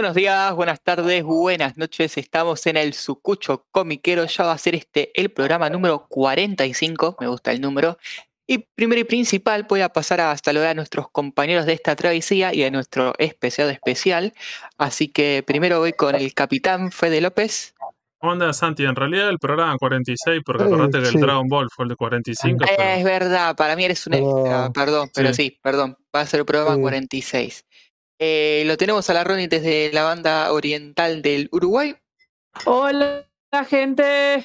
Buenos días, buenas tardes, buenas noches. Estamos en el Sucucho Comiquero. Ya va a ser este el programa número 45. Me gusta el número. Y primero y principal, voy a pasar a saludar a nuestros compañeros de esta travesía y a nuestro especial especial. Así que primero voy con el capitán Fede López. ¿Cómo andas, Santi? En realidad el programa 46, porque acordate que el Dragon Ball fue el de 45. Eh, pero- Es verdad, para mí eres un extra, perdón, pero sí, perdón, va a ser el programa Sí. 46. Eh, lo tenemos a la Ronnie desde la banda oriental del Uruguay. Hola, gente.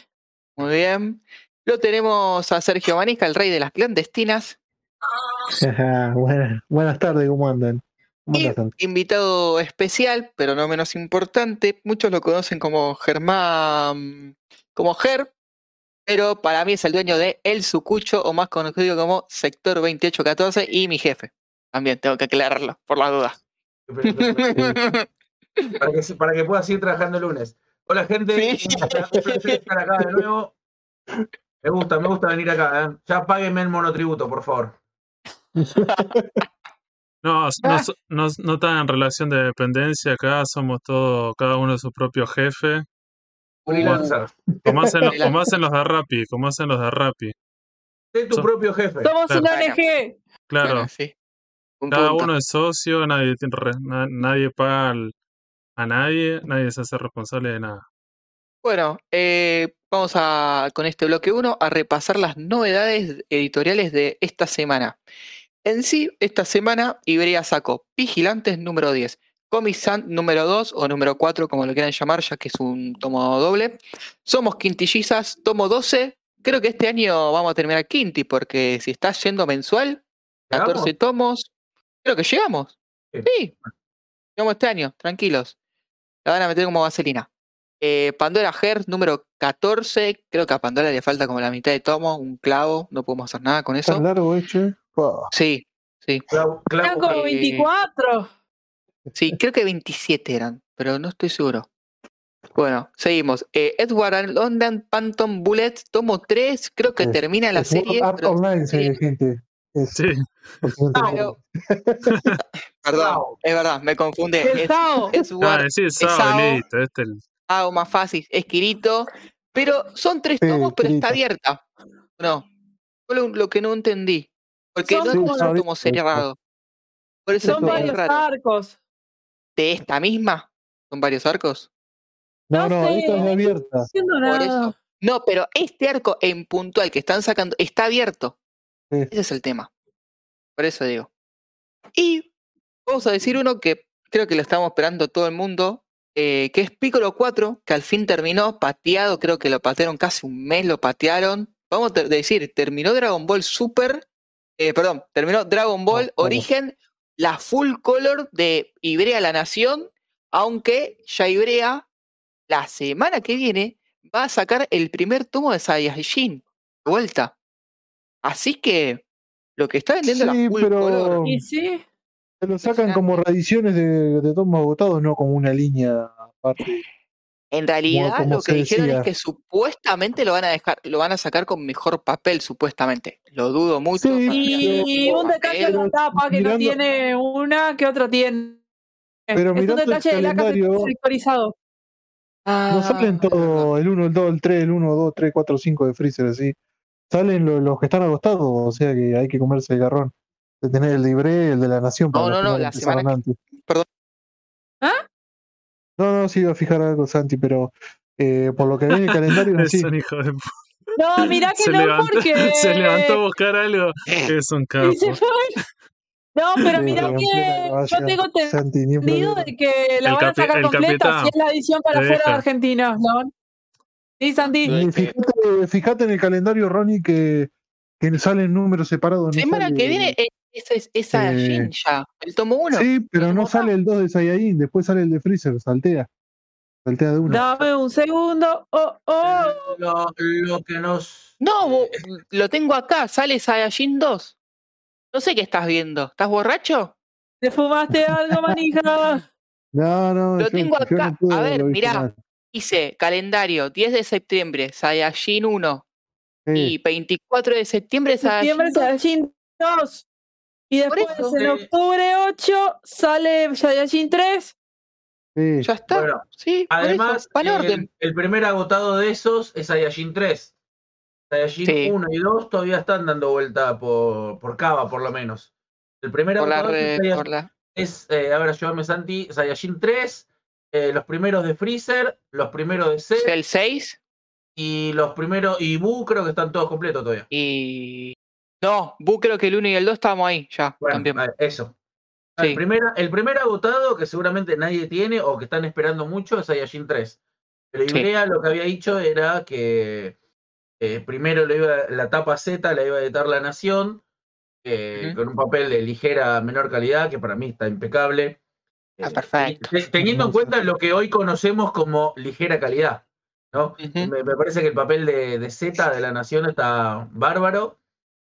Muy bien. Lo tenemos a Sergio Manisca, el rey de las clandestinas. buenas, buenas tardes, ¿cómo andan? ¿Cómo Y invitado especial, pero no menos importante. Muchos lo conocen como Germán, como Ger, pero para mí es el dueño de El Sucucho, o más conocido como Sector 2814, y mi jefe. También tengo que aclararlo, por la duda. Para, que, para que pueda seguir trabajando el lunes. Hola gente, Sí. un placer estar acá de nuevo. Me gusta, me gusta venir acá. ¿eh? Ya páguenme el monotributo, por favor. No, no, no, no está en relación de dependencia acá, somos todos, cada uno su propio jefe. Freelancer. Como hacen, los, como hacen los de Rappi, como hacen los de Rappi. Sé tu So- propio jefe. Somos Claro. una ONG. Claro, Bueno, sí. Un cada punto. uno es socio, nadie, tiene re- na- nadie paga al- a nadie, nadie se hace responsable de nada. Bueno, eh, vamos a, con este bloque 1 a repasar las novedades editoriales de esta semana. En sí, esta semana Iberia sacó Vigilantes número 10, Comic Sans número 2 o número 4, como lo quieran llamar, ya que es un tomo doble. Somos Quintillizas, tomo 12. Creo que este año vamos a terminar Quinti, porque si está yendo mensual, 14 ¿Llegamos? tomos, creo que llegamos. Sí. Sí, llegamos este año, tranquilos. La van a meter como vaselina. Eh, Pandora Hearth número 14. Creo que a Pandora le falta como la mitad de tomo, un clavo. No podemos hacer nada con eso. ¿Tan largo, eh. Sí, sí. Clavo- clavo- Eran como eh, 24. Sí, creo que 27 eran, pero no estoy seguro. Bueno, seguimos. Eh, Edward London Phantom Bullet, tomo 3. Creo que termina la serie. Art pero- Online, sí. gente. Es Sí. Perdón, Wow. es verdad, me confunde. El Es, Sao. Edward ah, sí, Sao. listo, este el- algo más fácil, es Kirito, pero son tres Sí, tomos, pero está abierta. No, lo, lo que no entendí. Porque Son no es como un tomo cerrado. Por eso Son es varios raro. arcos. ¿De esta misma? ¿Son varios arcos? No, No no, sé. esta es abierta. No Por eso. No, pero este arco en puntual que están sacando está abierto. Sí. Ese es el tema. Por eso digo. Y vamos a decir uno que creo que lo estamos esperando todo el mundo, eh, que es Piccolo 4, que al fin terminó, pateado, creo que lo patearon casi un mes, lo patearon. Vamos a decir, terminó Dragon Ball Super, eh, perdón, terminó Dragon Ball Ah, claro. Origen, la full color de Ibrea La Nación, aunque ya Ibrea la semana que viene va a sacar el primer tomo de Saiyajin de vuelta. Así que lo que está vendiendo Sí, la full pero- color. Y sí. Se lo sacan como reediciones de, de tomos agotados, no como una línea aparte. En realidad como lo que dijeron decía. es que supuestamente lo van a dejar, lo van a sacar con mejor papel, supuestamente. Lo dudo mucho. Sí, Y un detalle de la tapa que no mirando- tiene una que otra tiene. Pero es un mirando el detalle de la casa calendario- sectorizado. No Ah, salen es verdad. todo el 1, el 2, el 3, el 1, 2, 3, 4, 5 de Freezer así. Salen lo- los que están agostados, o sea que hay que comerse el garrón. De tener el libre, el de la nación, para No, los no, que no, la semana antes. Perdón. ¿Ah? No, no, sí iba a fijar algo, Santi, pero eh, por lo que ve en el calendario es así. un hijo de No, mirá que se, no, levantó, porque. se levantó a buscar algo, es un capo. Y se fue. No, pero Sí, mirá pero que yo tengo Santi, ni un entendido de que la El van a sacar completa si es la edición para fuera de deja. Argentina, ¿no? Sí, Santi. Que- fíjate, fíjate en el calendario, Ronnie, que, que salen números separados. No Semana sale- que viene eh, esa es esa eh, Jin ya, el tomo 1. Sí, pero no ¿Cómo sale el 2 de Saiyajin, después sale el de Freezer, saltea. Saltea de una. Dame un segundo. Oh, oh. Lo, lo que nos. No, lo tengo acá, sale Saiyajin 2. No sé qué estás viendo. ¿Estás borracho? Te fumaste algo, manija. No, no, Lo yo- tengo yo acá. no pude A ver, mirá. mal. Dice calendario 10 de septiembre, Saiyajin 1. Sí. Y 24 de septiembre, Septiembre Saiyajin 2. Saiyajin 2. Y después eso. en octubre 8 sale Saiyajin 3. Sí. Ya está. Bueno, sí, Además, el, orden. el primer agotado de esos es Saiyajin 3. Saiyajin Sí. 1 y 2 todavía están dando vuelta por, por Cava, por lo menos. El primer Por la agotado es red, Saiyajin- por la- es, eh, a ver, ayúdame Santi, Saiyajin 3, eh, los primeros de Freezer, los primeros de Cell el 6 y los primeros, y Buu creo que están todos completos todavía. y. No, Bu creo que el 1 y el 2 estábamos ahí ya. Bueno, también. eso. Sí. El, primer, el primer agotado que seguramente nadie tiene o que están esperando mucho es Saiyajin 3. Pero Sí. Ibrea lo que había dicho era que eh, primero lo iba, la tapa Z la iba a editar La Nación, eh, con un papel de ligera menor calidad, que para mí está impecable. Ah, Eh, perfecto. te- teniendo en cuenta lo que hoy conocemos como ligera calidad. ¿no? Me, me parece que el papel de, de Z de La Nación está bárbaro.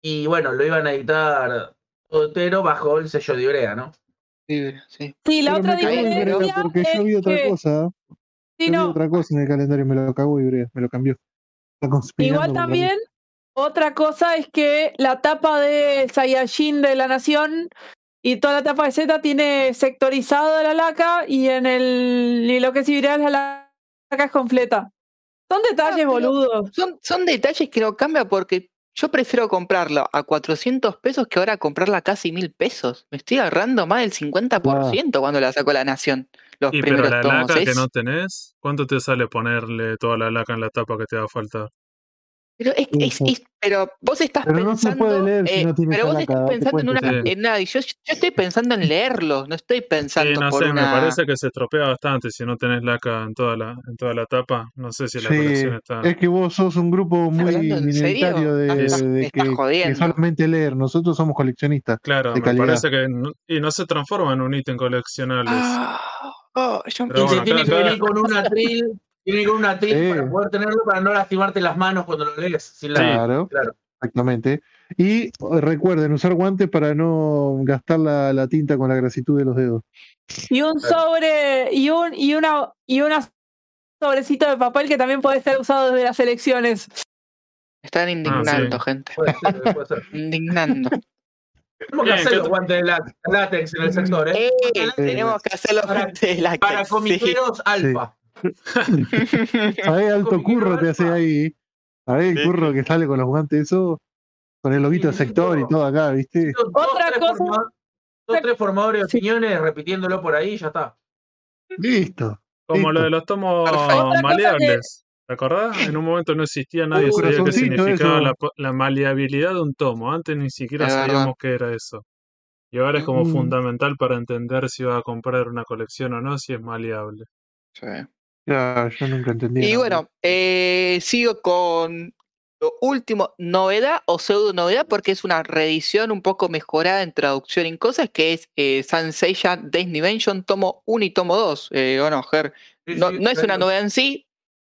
Y bueno, lo iban a editar todo entero bajo el sello de Ibrea, ¿no? Sí, sí. Sí, la Pero otra diferencia porque es yo vi otra que- cosa. sí, Yo vi no, otra cosa en el calendario me lo cagó Ibrea, me lo cambió. Igual también, otra cosa es que la tapa de Saiyajin de la Nación y toda la tapa de Z tiene sectorizado la laca y en el y lo que es Ibreal la laca es completa. Son detalles, pero- boludos. Son, son detalles que no cambia porque yo prefiero comprarlo a 400 pesos que ahora comprarla a casi 1000 pesos. Me estoy ahorrando más del 50% cuando la sacó la Nación. Los Y pero primeros la tomos. laca que no tenés, ¿cuánto te sale ponerle toda la laca en la tapa que te va a faltar? Pero, es, es- es- pero vos estás Pero no se pensando. puede leer si eh, no tiene pero vos estás date pensando en una. en nada, y yo, yo estoy pensando en leerlo, no estoy pensando Sí, no por sé, una. me parece que se estropea bastante si no tenés laca en toda la, en toda la tapa. No sé si la Sí, colección está. es que vos sos un grupo muy hablando en serio? minoritario de, Me estás- de que, que solamente leer. Nosotros somos coleccionistas. Claro, de me calidad. parece que no, y no se transforma en un ítem coleccionable. Ah, oh, yo- Pero bueno, se tiene que venir con un atril, tiene que ir con un atril Sí. para poder tenerlo, para no lastimarte las manos cuando lo lees. sin la- Claro, claro. exactamente. Y eh, recuerden usar guantes para no gastar la, la tinta con la grasitud de los dedos. Y un sobre y un y una y una sobrecito de papel que también puede ser usado desde las elecciones. Están indignando, gente. Puede ser, puede ser. Indignando. Tenemos que Bien, hacer ¿qué los te- guantes de lá- látex en el sector, ¿eh? Eh, tenemos que hacerlo Para- de la Para sí. comiqueros alfa. ¿Sabés alto curro te hace ahí? ¿Sabés el curro que sale con los guantes eso? Con el loguito de sector y todo. acá, ¿viste? Otra tres cosa- dos, tres formadores de Sí. opiniones repitiéndolo por ahí y ya está. Listo. Como lo de los tomos maleables. ¿Te acordás? En un momento no existía, nadie Uh, sabía qué significaba la, maleabilidad de un tomo. Antes ni siquiera Es verdad. sabíamos qué era eso. Y ahora es como Mm. fundamental para entender si vas a comprar una colección o no, si es maleable. Sí. Yo nunca entendí. Y nada. bueno, eh, sigo con lo último, novedad o pseudo novedad, porque es una reedición un poco mejorada en traducción y cosas, que es eh, Sanseiya Days Dimension, tomo 1 y tomo 2. Eh, bueno, Ger, no, no es una novedad en sí,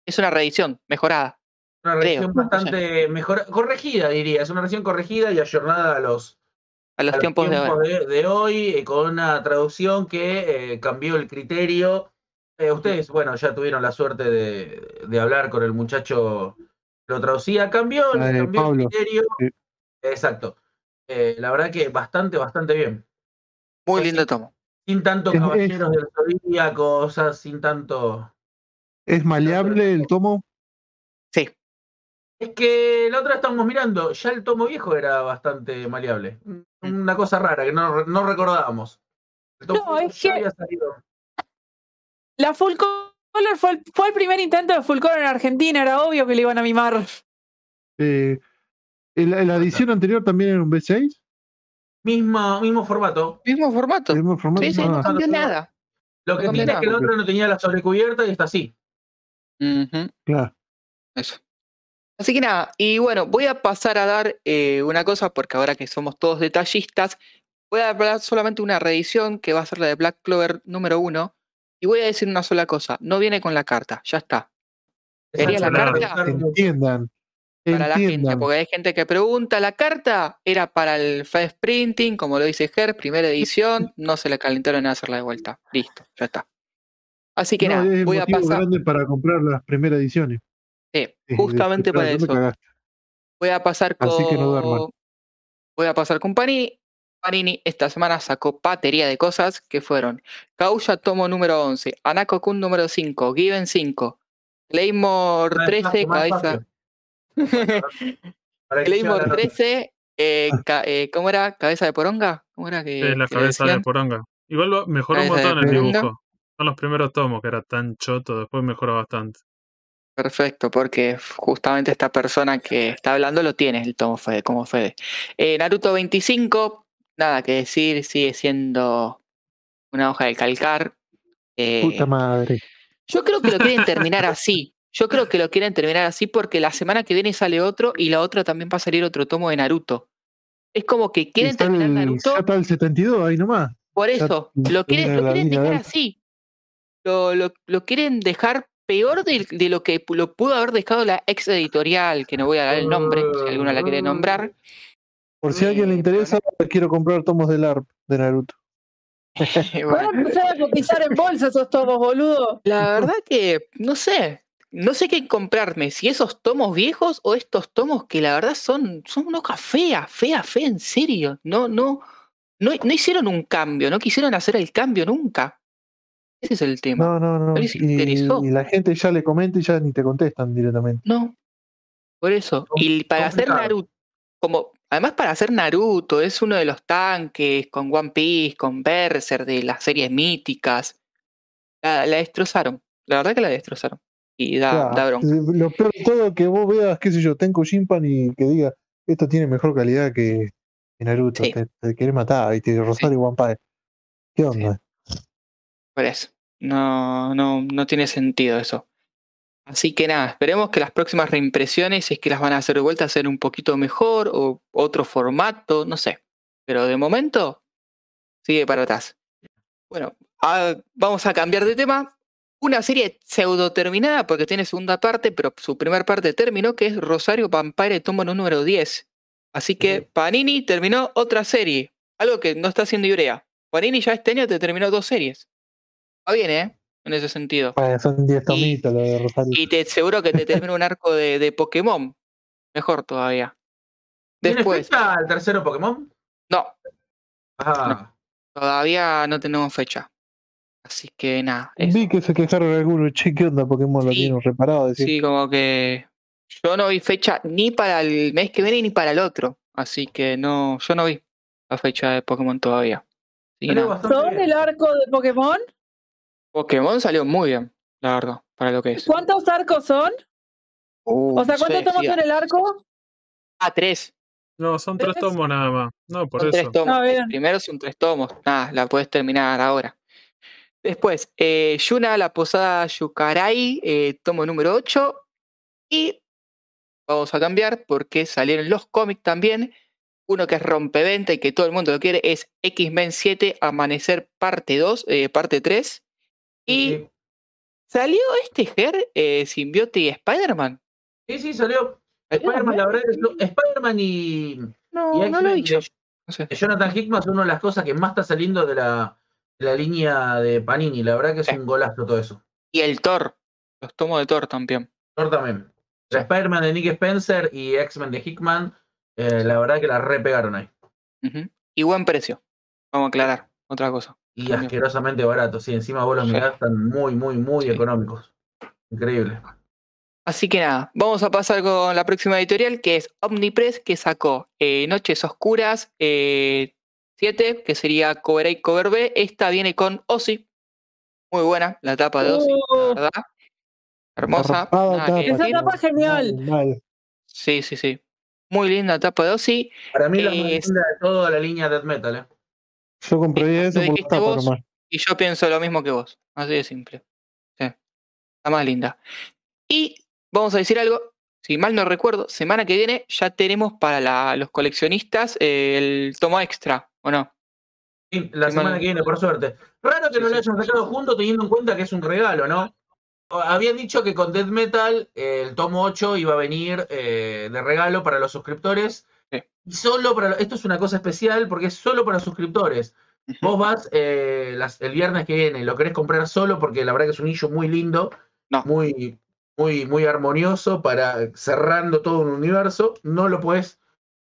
es una reedición mejorada. Una creo. bastante mejor, corregida, diría. Es una revisión corregida y ayornada a los, A los a los tiempos, de ahora. de, de hoy, eh, con una traducción que eh, cambió el criterio. Eh, ustedes, bueno, ya tuvieron la suerte de, de hablar con el muchacho que lo traducía. Cambió, cambió el criterio. sí. Exacto. Eh, la verdad que bastante, bastante bien. Muy lindo tomo. Sin tanto Es- es- caballeros del zodíaco, o sea, sin tanto. ¿Es maleable el tomo? Sí, Es que la otra estamos mirando, ya el tomo viejo era bastante maleable. Una cosa rara que no, no recordábamos. El tomo No, viejo es ya que- había salido. La full color fue el, fue el primer intento de full color en Argentina, era obvio que le iban a mimar. Eh, ¿la, la edición anterior también era un B6? Mismo, mismo formato. mismo formato. ¿El mismo formato? Sí, sí, Ah, no cambió no. nada. Lo No que cambió tiene es que el otro no tenía la sobrecubierta y está así. Claro. Eso. Así que nada, y bueno, voy a pasar a dar eh, una cosa, porque ahora que somos todos detallistas, voy a hablar solamente una reedición que va a ser la de Black Clover número uno, y voy a decir una sola cosa, no viene con la carta, ya está. Quería la. Entiendan. Para la gente, porque hay gente que pregunta, la carta era para el fast printing, como lo dice Ger, primera edición, no se le calentaron a hacerla de vuelta. Listo, ya está. Así que No, nada, es el voy a pasar, grande para comprar las primeras ediciones. sí, Eh, justamente para eso. Voy a pasar con. Así que no. Voy a pasar con Panini. Panini esta semana sacó batería de cosas que fueron Kauya tomo número 11, Anako Kun número 5, Given 5, Claymore Más 13, espacio, más cabeza. Claymore llegue a la- 13, eh, ca- eh, ¿cómo era? ¿Cabeza de poronga? ¿Cómo era que, Sí, la que cabeza de poronga. Igual lo- mejoró un Cabeza de montón el poronga. dibujo. Son los primeros tomos que era tan choto, después mejoró bastante. Perfecto, porque justamente esta persona que está hablando lo tiene, el tomo Fede, como Fede. Eh, Naruto 25, nada que decir, sigue siendo una hoja de calcar. Eh, Puta madre. yo creo que lo quieren terminar así. Yo creo que lo quieren terminar así porque la semana que viene sale otro y la otra también va a salir otro tomo de Naruto. Es como que quieren Está terminar Naruto. está el 72 ahí nomás. Por eso, lo quieren, lo dejar así. Lo, lo, lo quieren dejar peor de, de lo que lo pudo haber dejado la ex editorial, que no voy a dar el nombre, si alguno la quiere nombrar. Por si a alguien le interesa, quiero comprar tomos del ARP de Naruto. Voy a Bueno, empezar a cotizar en bolsa esos tomos, boludo. la verdad que no sé, no sé qué comprarme, si esos tomos viejos o estos tomos que la verdad son, son una hoja fea, fea, fea, en serio. No, no, no, no hicieron un cambio, no quisieron hacer el cambio nunca. Ese es el tema. No, no, no. les Y, interesó. y la gente ya le comenta y ya ni te contestan directamente. No. Por eso. Y para hacer. Naruto, como, además para hacer Naruto, es uno de los tanques con One Piece, con Berserk, de las series míticas. La, la destrozaron. La verdad que la destrozaron. Y da, Ya, da bronca. Lo peor de todo que vos veas, qué sé yo, Tenko Shinpan y que diga, esto tiene mejor calidad que, Naruto. Sí. Te, te querés matar, y te Rosario Vampire. ¿Qué onda? Por eso. No, no, no tiene sentido eso. Así que nada, esperemos que las próximas reimpresiones, si es que las van a hacer de vuelta, sean un poquito mejor o otro formato, no sé. Pero de momento, sigue para atrás. Bueno, vamos a cambiar de tema. Una serie pseudo terminada porque tiene segunda parte, pero su primera parte terminó, que es Rosario Vampire tomo número 10. Así que. Panini terminó otra serie, algo que no está haciendo Ibrea. Panini ya este año te terminó dos series. Va bien, ¿eh? En ese sentido. Bueno, son 10 tomitos lo de Rosario. Y te seguro que te termina un arco de, de Pokémon. Mejor todavía. ¿Tiene Después, fecha el tercero Pokémon? no, Ah, todavía no tenemos fecha. Así que nada. eso. Vi que se quejaron algunos, che, ¿qué onda Pokémon? Lo Sí. tienen reparado. Decir, Sí, como que yo no vi fecha ni para el mes que viene ni para el otro. Así que no, yo no vi la fecha de Pokémon todavía. Así que salió nada. bastante ¿Son bien. el arco de Pokémon? Pokémon salió muy bien, la verdad, para lo que es. ¿Cuántos arcos son? Uh, O sea, ¿cuántos tomos sí, tiene el arco? Ah, tres. No, son tres ¿Tres? tomos nada más. No, por Son eso. tres tomos. Ah. Primero son tres tomos. Nada, la puedes terminar ahora. Después, eh, Yuna, la posada Yukarai, eh, tomo número 8. Y vamos a cambiar porque salieron los cómics también. Uno que es rompeventa y que todo el mundo lo quiere es X-Men 7, Amanecer parte 2, eh, parte 3. Y Sí, salió este Ger, eh, Symbiote y Spider-Man. sí, sí, salió. ¿Salió Spider-Man, la verdad, es Spider-Man y, No, y no lo No sé. de Jonathan Hickman son una de las cosas que más está saliendo de la, de la línea de Panini. La verdad que es Sí. un golazo todo eso. Y el Thor. Los tomos de Thor también. Thor también. La. Spider-Man de Nick Spencer y X-Men de Hickman, eh, la verdad que la repegaron ahí. Y buen precio. Vamos a aclarar. Otra cosa. Y También. asquerosamente barato. Sí, encima vos los Sí. mirás, están muy, muy, muy Sí. económicos. Increíble. Así que nada, vamos a pasar con la próxima editorial que es Omnipress, que sacó eh, Noches Oscuras 7, que sería Cover A y Cover B. Esta viene con Ozzy. Muy buena la tapa de Ozzy, la Uh, verdad. Hermosa. Tapa, Esa tapa genial. Mal, mal. Sí, sí, sí. Muy linda tapa de Ozzy. Para mí la más Es- linda de toda la línea Death Metal, ¿eh? Yo compraría Lo eso por tapa vos. nomás. Y yo pienso lo mismo que vos. Así de simple. Sí. La más linda. Y vamos a decir algo. Si mal no recuerdo, semana que viene ya tenemos para la- los coleccionistas eh, el tomo extra, ¿o no? Sí, la semana que viene, por suerte. Raro que Sí, no lo sí. hayan sacado juntos teniendo en cuenta que es un regalo, ¿no? Habían dicho que con Death Metal eh, el tomo 8 iba a venir eh, de regalo para los suscriptores. Y solo para. Esto es una cosa especial porque es solo para suscriptores. Vos vas eh, las- el viernes que viene y lo querés comprar solo porque la verdad que es un issue muy lindo, No. muy, muy, muy armonioso para cerrando todo un universo. No lo puedes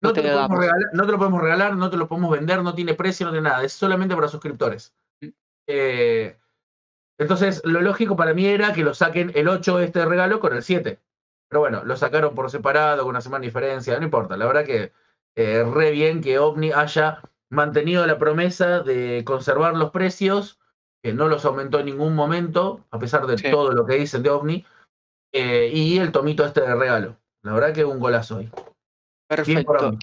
No No te, te lo podemos regalar, no te lo podemos regalar, no te lo podemos vender, no tiene precio, no tiene nada. Es solamente para suscriptores. Mm. Eh, entonces, lo lógico para mí era que lo saquen el 8 este regalo con el 7. Pero bueno, lo sacaron por separado, con una semana de diferencia, no importa. La verdad que eh, re bien que OVNI haya mantenido la promesa de conservar los precios, que no los aumentó en ningún momento, a pesar de Sí. todo lo que dicen de OVNI, eh, y el tomito este de regalo. La verdad que un golazo hoy. Perfecto.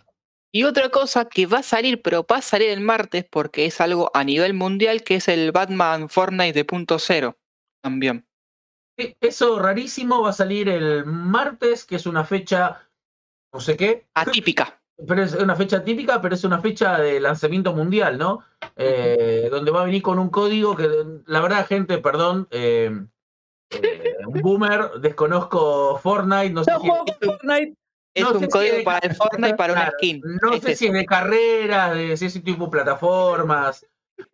Y otra cosa que va a salir, pero va a salir el martes porque es algo a nivel mundial, que es el Batman Fortnite de punto cero. También. Sí, Eso rarísimo va a salir el martes, que es una fecha, no sé qué, Atípica. pero es una fecha típica, pero es una fecha de lanzamiento mundial, ¿no? Eh, donde va a venir con un código que, la verdad, gente, perdón, eh, eh, un boomer, desconozco Fortnite, no sé Yo si juego Fortnite. Es No sé un si código es- para el Fortnite para una skin. No Es sé si es de carreras, de si es tipo plataformas,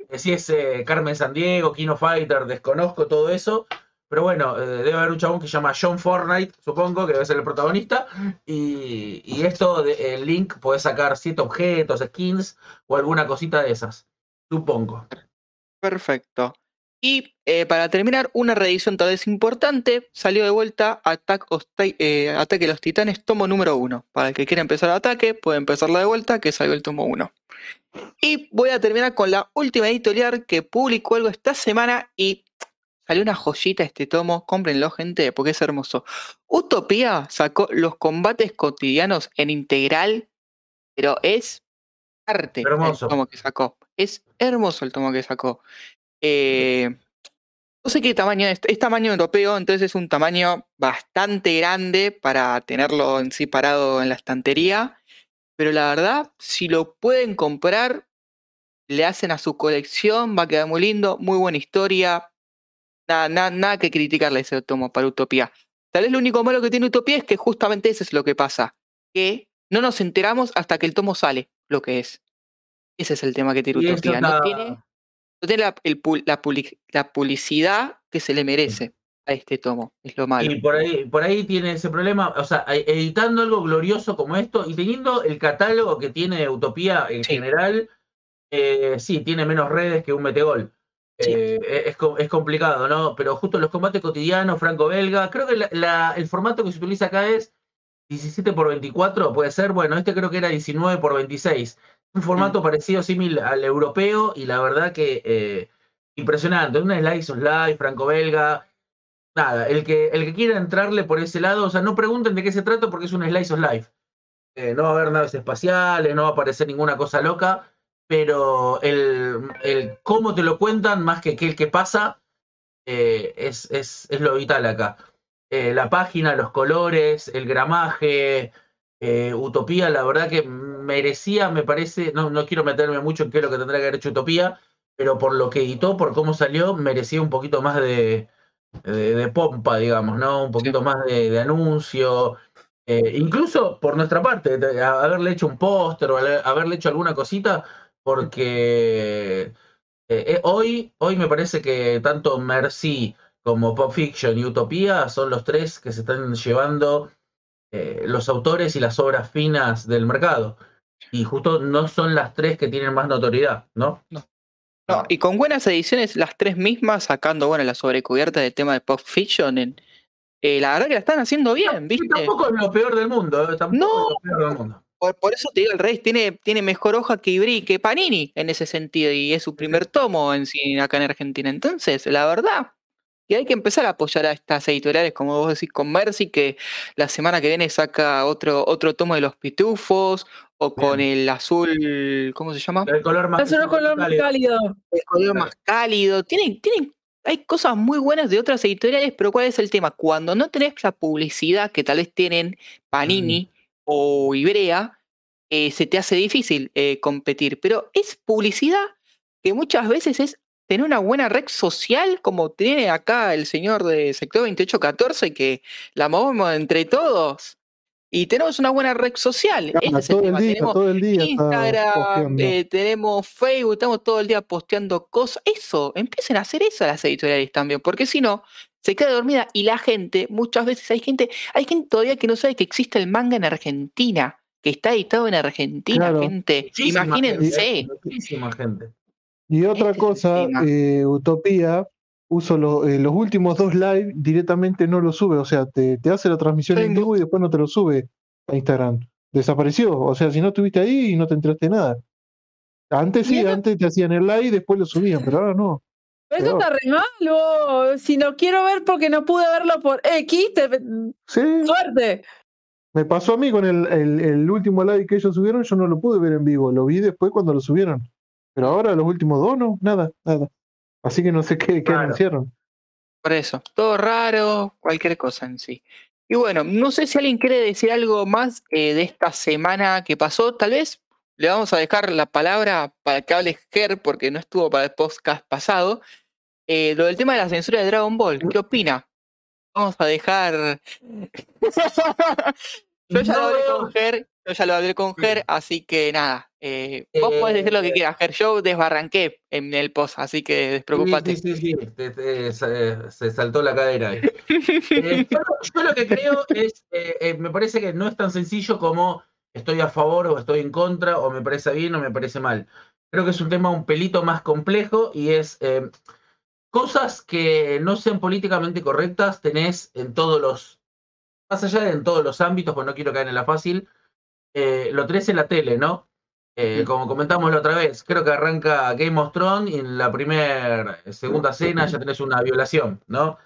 de si es eh, Carmen Sandiego, Kino Fighter, desconozco todo eso. Pero bueno, eh, debe haber un chabón que se llama John Fortnite, supongo, que debe ser el protagonista. Y, y esto, el link, puede sacar siete objetos, skins o alguna cosita de esas. Supongo. Perfecto. Y eh, para terminar, una reedición tal vez importante, salió de vuelta eh, Ataque de los Titanes, tomo número uno. Para el que quiera empezar el ataque, puede empezarla de vuelta, que salió el tomo uno. Y voy a terminar con la última editorial que publicó algo esta semana y salió una joyita este tomo, cómprenlo gente, porque es hermoso. Utopía sacó los combates cotidianos en integral, pero es arte Hermoso. el tomo que sacó. Es hermoso el tomo que sacó. Eh, no sé qué tamaño es, es tamaño europeo, entonces es un tamaño bastante grande para tenerlo en sí parado en la estantería. Pero la verdad, si lo pueden comprar, le hacen a su colección, va a quedar muy lindo, muy buena historia. Nada, nada, nada que criticarle a ese tomo para Utopía. Tal vez lo único malo que tiene Utopía es que justamente eso es lo que pasa. Que no nos enteramos hasta que el tomo sale, lo que es. Ese es el tema que tiene Utopía. No tiene, no tiene la, el la public- la publicidad que se le merece a este tomo. Es lo malo. Y por ahí, por ahí tiene ese problema, o sea, e- editando algo glorioso como esto y teniendo el catálogo que tiene Utopía en Sí. general, eh, sí, tiene menos redes que un metegol. Sí. Eh, es, co- es complicado, ¿no? Pero justo los combates cotidianos, franco-belga, creo que la- la- el formato que se utiliza acá es 17 por 24, puede ser, bueno, este creo que era 19 por 26. Un formato parecido, similar al europeo y la verdad que eh, impresionante. Una slice of life, franco-belga, nada, el que, el que quiera entrarle por ese lado, o sea, no pregunten de qué se trata porque es un slice of life. Eh, no va a haber naves espaciales, no va a aparecer ninguna cosa loca, pero el, el cómo te lo cuentan más que, el que pasa eh, es, es, es lo vital acá. Eh, la página, los colores, el gramaje, eh, Utopía, la verdad que merecía, me parece, no, no quiero meterme mucho en qué es lo que tendrá que haber hecho Utopía, pero por lo que editó, por cómo salió, merecía un poquito más de, de, de pompa, digamos, ¿no? Un poquito más de, de anuncio. incluso por nuestra parte, haberle hecho un póster o haberle hecho alguna cosita, porque eh, eh, hoy, hoy me parece que tanto Merci como Pop Fiction y Utopía son los tres que se están llevando eh, los autores y las obras finas del mercado. Y justo no son las tres que tienen más notoriedad, ¿no? No, y con buenas ediciones, las tres mismas, sacando bueno la sobrecubierta del tema de Pop Fiction, en, eh, la verdad que la están haciendo bien, Y ¿viste? tampoco es lo peor del mundo, tampoco No. es lo peor del mundo. Por, por eso te digo, el Rey tiene, tiene mejor hoja que Ibri, que Panini en ese sentido, y es su primer tomo en sí acá en Argentina. Entonces, la verdad, que hay que empezar a apoyar a estas editoriales, como vos decís, con Mercy, que la semana que viene saca otro, otro tomo de los pitufos, o con el azul, ¿cómo se llama? El color más color más cálido. el color más cálido. Tienen, tienen, hay cosas muy buenas de otras editoriales, pero ¿cuál es el tema? Cuando no tenés la publicidad que tal vez tienen Panini o Ibrea, eh, se te hace difícil eh, competir. Pero es publicidad que muchas veces es tener una buena red social, como tiene acá el señor de sector 2814, que la movemos entre todos. Y tenemos una buena red social. Claro, Ese es el todo el tema. día, Tenemos todo el día Instagram, eh, tenemos Facebook, estamos todo el día posteando cosas. Eso, empiecen a hacer eso las editoriales también, porque si no, se queda dormida y la gente, muchas veces hay gente, hay gente todavía que no sabe que existe el manga en Argentina. que está editado en Argentina, Claro. gente. Muchísima Imagínense. gente, Muchísima gente. Y otra cosa, eh, Utopía uso lo- eh, los últimos dos live directamente no lo sube, o sea, te, te hace la transmisión en vivo y después no te lo sube a Instagram. Desapareció, o sea, si no estuviste ahí y no te enteraste de nada. Antes sí, antes te hacían el live y después lo subían, pero ahora no. Eso está re mal, vos. Si no quiero ver porque no pude verlo por X, te- Sí, suerte. me pasó a mí con el, el- el último live que ellos subieron, yo no lo pude ver en vivo, lo vi después cuando lo subieron. Pero ahora los últimos dos no, nada, nada. Así que no sé qué, qué anunciaron. Por eso, todo raro, cualquier cosa en sí. Y bueno, no sé si alguien quiere decir algo más eh, de esta semana que pasó. Tal vez le vamos a dejar la palabra para que hable Ger, porque no estuvo para el podcast pasado. Eh, lo del tema de la censura de Dragon Ball, ¿qué opina? Vamos a dejar. yo ya lo hablé No, con Ger, yo ya lo hablé con Ger, así que nada. Eh, vos podés decir lo que Eh, quieras, Ger. Yo desbarranqué en el post, así que despreocupate. Sí, sí, sí, sí, te- te- se, se saltó la cadera ahí. Eh, yo, yo lo que creo es, eh, eh, me parece que no es tan sencillo como estoy a favor o estoy en contra, o me parece bien o me parece mal. Creo que es un tema un pelito más complejo y es eh, cosas que no sean políticamente correctas, tenés en todos los, más allá de en todos los ámbitos, pues no quiero caer en la fácil, eh, lo tenés en la tele, ¿no? Eh, como comentamos la otra vez, creo que arranca Game of Thrones y en la primera, segunda cena ya tenés una violación, ¿no?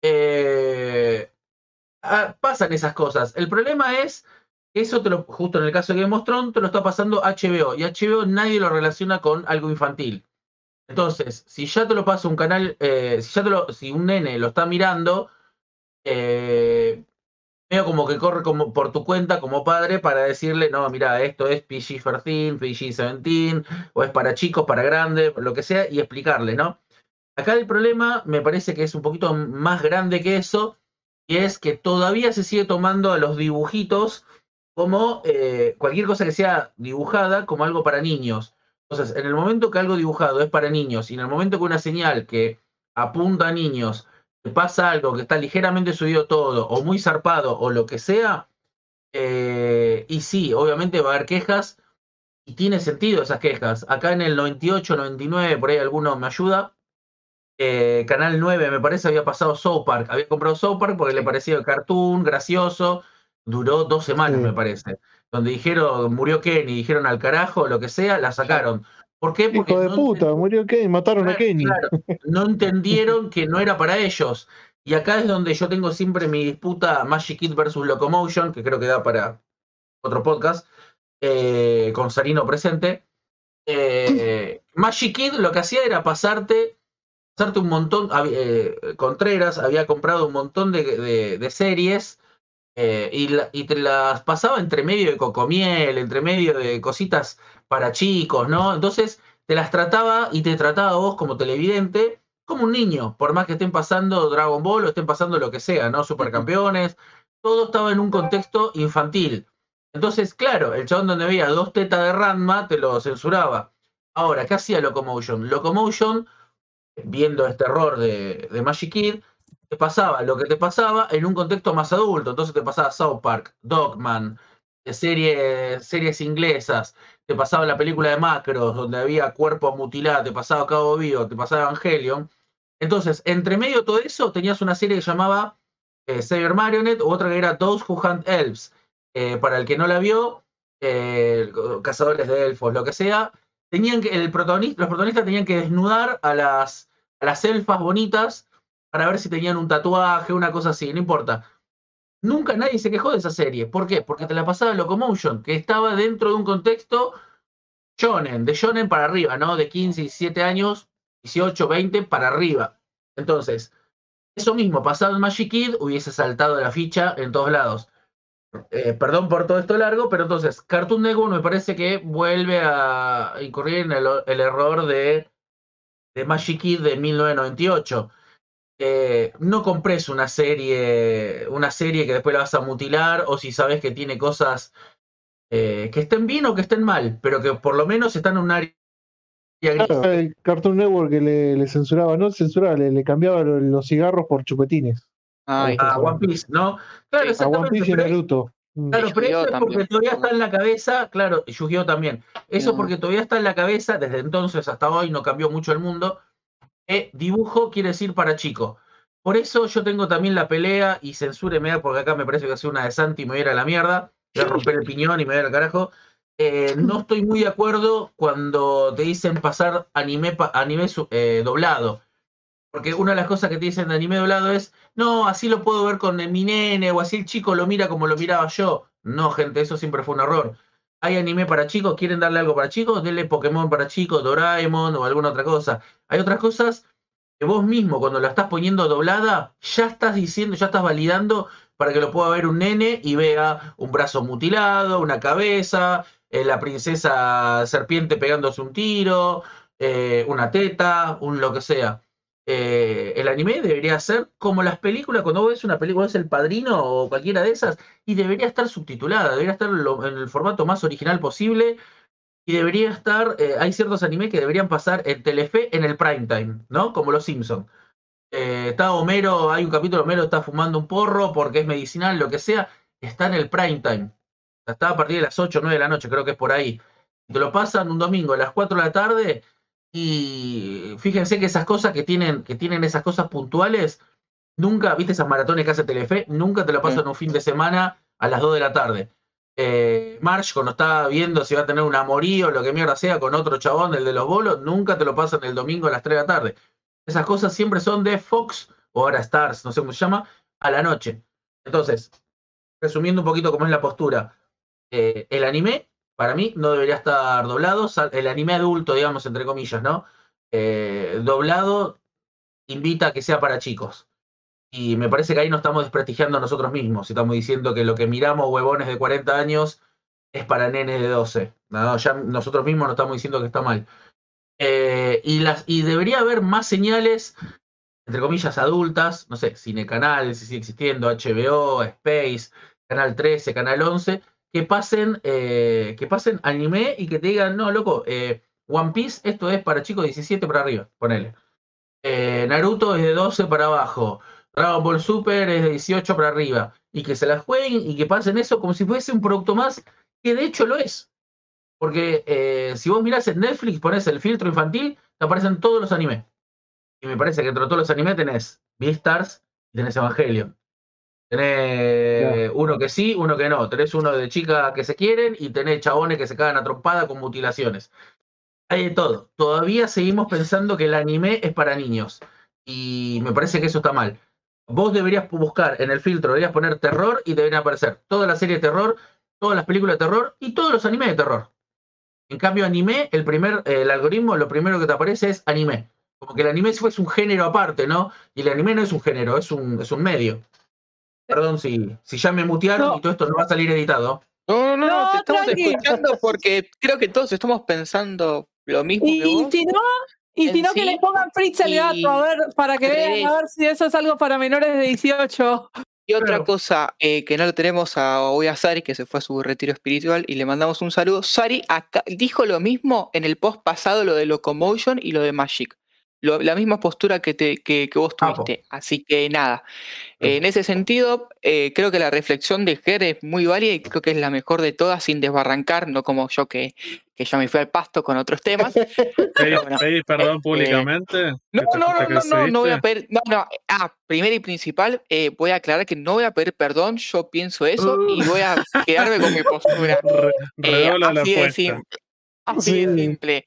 Eh, ah, pasan esas cosas. El problema es que eso te lo, justo en el caso de Game of Thrones, te lo está pasando HBO y HBO nadie lo relaciona con algo infantil. Entonces, si ya te lo pasa un canal, eh, si ya te lo, si un nene lo está mirando, eh, medio como que corre como por tu cuenta como padre para decirle, no, mira, esto es PG-13, PG-17, o es para chicos, para grandes, lo que sea, y explicarle, ¿no? Acá el problema me parece que es un poquito más grande que eso, y es que todavía se sigue tomando a los dibujitos como eh, cualquier cosa que sea dibujada como algo para niños. Entonces, en el momento que algo dibujado es para niños, y en el momento que una señal que apunta a niños pasa algo que está ligeramente subido todo, o muy zarpado, o lo que sea, eh, y sí, obviamente va a haber quejas, y tiene sentido esas quejas. Acá en el 98, 99, por ahí alguno me ayuda. eh, Canal 9, me parece, había pasado South Park. Había comprado South Park porque le parecía cartoon, gracioso. Duró dos semanas, Sí. me parece. Donde dijeron, murió Kenny, dijeron al carajo, lo que sea, la sacaron. ¿Por qué? Porque Hijo de no puta, murió Kenny, mataron a Kenny. claro, no entendieron que no era para ellos. Y acá es donde yo tengo siempre mi disputa Magic Kid versus Locomotion, que creo que da para otro podcast, eh, con Sarino presente. Eh, Magic Kid lo que hacía era pasarte, pasarte un montón. eh, Contreras había comprado un montón de, de- de series eh, y, la- y te las pasaba entre medio de cocomiel, entre medio de cositas para chicos, ¿no? Entonces te las trataba y te trataba a vos como televidente como un niño, por más que estén pasando Dragon Ball o estén pasando lo que sea, ¿no? Supercampeones, todo estaba en un contexto infantil. Entonces, claro, el chabón donde veía dos tetas de Ranma te lo censuraba. Ahora, ¿qué hacía Locomotion? Locomotion, viendo este error de, de Magic Kid, te pasaba lo que te pasaba en un contexto más adulto. Entonces te pasaba South Park, Dogman, series, series inglesas, te pasaba la película de Macros, donde había cuerpos mutilados, te pasaba Cabo Vivo, te pasaba Evangelion. Entonces, entre medio de todo eso, tenías una serie que llamaba eh, Marionette, u otra que era Those Who Hunt Elves. Eh, para el que no la vio, eh, cazadores de elfos, lo que sea, tenían que, el protagonista, los protagonistas tenían que desnudar a las, a las elfas bonitas para ver si tenían un tatuaje, una cosa así, no importa. Nunca nadie se quejó de esa serie. ¿Por qué? Porque te la pasaba Locomotion, que estaba dentro de un contexto shonen, de shonen para arriba, ¿no? De 15, 17 años, 18, 20 para arriba. Entonces, eso mismo, pasado en Magic Kid, hubiese saltado la ficha en todos lados. Eh, perdón por todo esto largo, pero entonces, Cartoon Network me parece que vuelve a incurrir en el, el error de, de Magic Kid de 1998. Eh, no compres una serie, una serie que después la vas a mutilar, o si sabes que tiene cosas eh, que estén bien o que estén mal, pero que por lo menos están en un área gris. Claro, el Cartoon Network que le, le censuraba, no censuraba, le, le cambiaba lo- los cigarros por chupetines. Ay, a One Piece, ¿no? Claro, A One. Piece y Naruto. Claro, pero eso es porque también. todavía está en la cabeza, claro, y Yu-Gi-Oh también. Eso es Mm. porque todavía está en la cabeza, desde entonces hasta hoy no cambió mucho el mundo. Que dibujo quiere decir para chico. Por eso yo tengo también la pelea, y censúreme, porque acá me parece que hace una de Santi y me voy a la mierda, voy a romper el piñón y me voy a carajo. Eh, no estoy muy de acuerdo cuando te dicen pasar anime, anime eh, doblado. Porque una de las cosas que te dicen de anime doblado es, no, así lo puedo ver con mi nene, o así el chico lo mira como lo miraba yo. No, gente, eso siempre fue un error. Hay anime para chicos, quieren darle algo para chicos, denle Pokémon para chicos, Doraemon o alguna otra cosa. Hay otras cosas que vos mismo, cuando la estás poniendo doblada, ya estás diciendo, ya estás validando para que lo pueda ver un nene y vea un brazo mutilado, una cabeza, eh, la princesa serpiente pegándose un tiro, eh, una teta, un lo que sea. Eh, el anime debería ser como las películas, cuando ves una película, es El Padrino o cualquiera de esas, y debería estar subtitulada, debería estar lo- en el formato más original posible, y debería estar, eh, hay ciertos animes que deberían pasar en Telefe en el prime time, ¿no? Como los Simpsons. está Homero, hay un capítulo, Homero está fumando un porro porque es medicinal, lo que sea, está en el prime time. Está a partir de las 8 o 9 de la noche, creo que es por ahí. Te lo pasan un domingo a las 4 de la tarde y fíjense que esas cosas que tienen, que tienen esas cosas puntuales, nunca, viste esas maratones que hace Telefe, nunca te lo pasan un fin de semana a las 2 de la tarde. Eh, Marsh, cuando está viendo si va a tener un amorío o lo que mierda sea con otro chabón, el de los bolos, nunca te lo pasan el domingo a las 3 de la tarde. Esas cosas siempre son de Fox o ahora Stars, no sé cómo se llama, a la noche. Entonces, resumiendo un poquito cómo es la postura, eh, el anime para mí no debería estar doblado, el anime adulto, digamos, entre comillas, ¿no? Eh, doblado invita a que sea para chicos. Y me parece que ahí nos estamos desprestigiando nosotros mismos. Estamos diciendo que lo que miramos huevones de 40 años es para nenes de 12. No, ya nosotros mismos nos estamos diciendo que está mal. Eh, y, las, y debería haber más señales, entre comillas, adultas, no sé, Cine Canal, si sigue existiendo, HBO, Space, Canal 13, Canal 11, que pasen, eh, que pasen anime y que te digan, no, loco, eh, One Piece, esto es para chicos de 17 para arriba, ponele. Eh, Naruto es de 12 para abajo. Dragon Ball Super es de 18 para arriba. Y que se las jueguen y que pasen eso como si fuese un producto más, que de hecho lo es. Porque si vos mirás en Netflix, pones el filtro infantil, te aparecen todos los animes. Y me parece que entre todos los animes tenés Beastars y tenés Evangelion. Tenés uno que sí, uno que no. Tenés uno de chicas que se quieren y tenés chabones que se cagan a trompada con mutilaciones. Hay de todo. Todavía seguimos pensando que el anime es para niños. Y me parece que eso está mal. Vos deberías buscar en el filtro, deberías poner terror y deberían aparecer toda la serie de terror, todas las películas de terror y todos los animes de terror. En cambio, anime, el primer, eh, el algoritmo, lo primero que te aparece es anime. Como que el anime fuese un género aparte, ¿no? Y el anime no es un género, es un, es un medio. Perdón si, si ya me mutearon No. y todo esto no va a salir editado. No, no, no, No, te estamos tranqui. escuchando porque creo que todos estamos pensando lo mismo que Y vos. si no, y si no que le pongan Fritz el y gato, a ver, para que al vean, a ver si eso es algo para menores de 18. Y otra Claro. cosa eh, que no lo tenemos a hoy a Sari, que se fue a su retiro espiritual, y le mandamos un saludo. Sari acá, dijo lo mismo en el post pasado, lo de Locomotion y lo de Magic. Lo- la misma postura que, te, que, que vos tuviste. Así que nada. Eh, en ese sentido, eh, creo que la reflexión de Ger es muy válida y creo que es la mejor de todas, sin desbarrancar, no como yo que, que ya me fui al pasto con otros temas. ¿Pedís, bueno, pedís perdón eh, públicamente? No, ¿Que te- no, no, no, no, no voy a pedir. No, no. Ah, primero y principal, eh, voy a aclarar que no voy a pedir perdón. Yo pienso eso y voy a quedarme con mi postura. Re- Eh, la así de simple. Así de simple.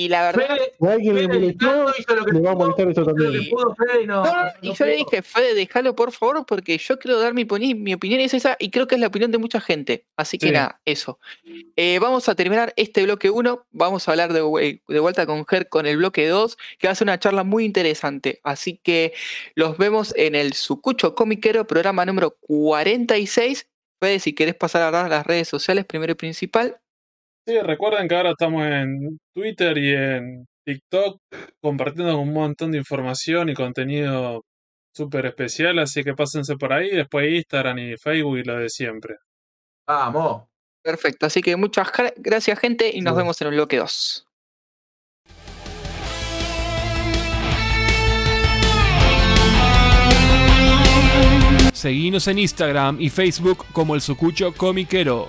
Y la verdad. Fede, alguien le Fede molestó, editando hizo lo que le va a molestar eso también. que pudo, Fede, y no- No, no, no y yo le dije, Fede, déjalo por favor, porque yo quiero dar mi, mi opinión es esa y creo que es la opinión de mucha gente. Así que Sí. nada, eso. Eh, vamos a terminar este bloque 1. Vamos a hablar de, vue- de vuelta con Ger con el bloque 2, que va a ser una charla muy interesante. Así que los vemos en el Sucucho Comiquero, programa número 46. Fede, si querés pasar a las redes sociales, primero y principal. Sí, recuerden que ahora estamos en Twitter y en TikTok compartiendo un montón de información y contenido súper especial, así que pásense por ahí, después Instagram y Facebook y lo de siempre. Vamos. Perfecto, así que muchas gra- gracias gente y nos Sí. vemos en el bloque 2. Seguinos en Instagram y Facebook como el Sucucho Comiquero.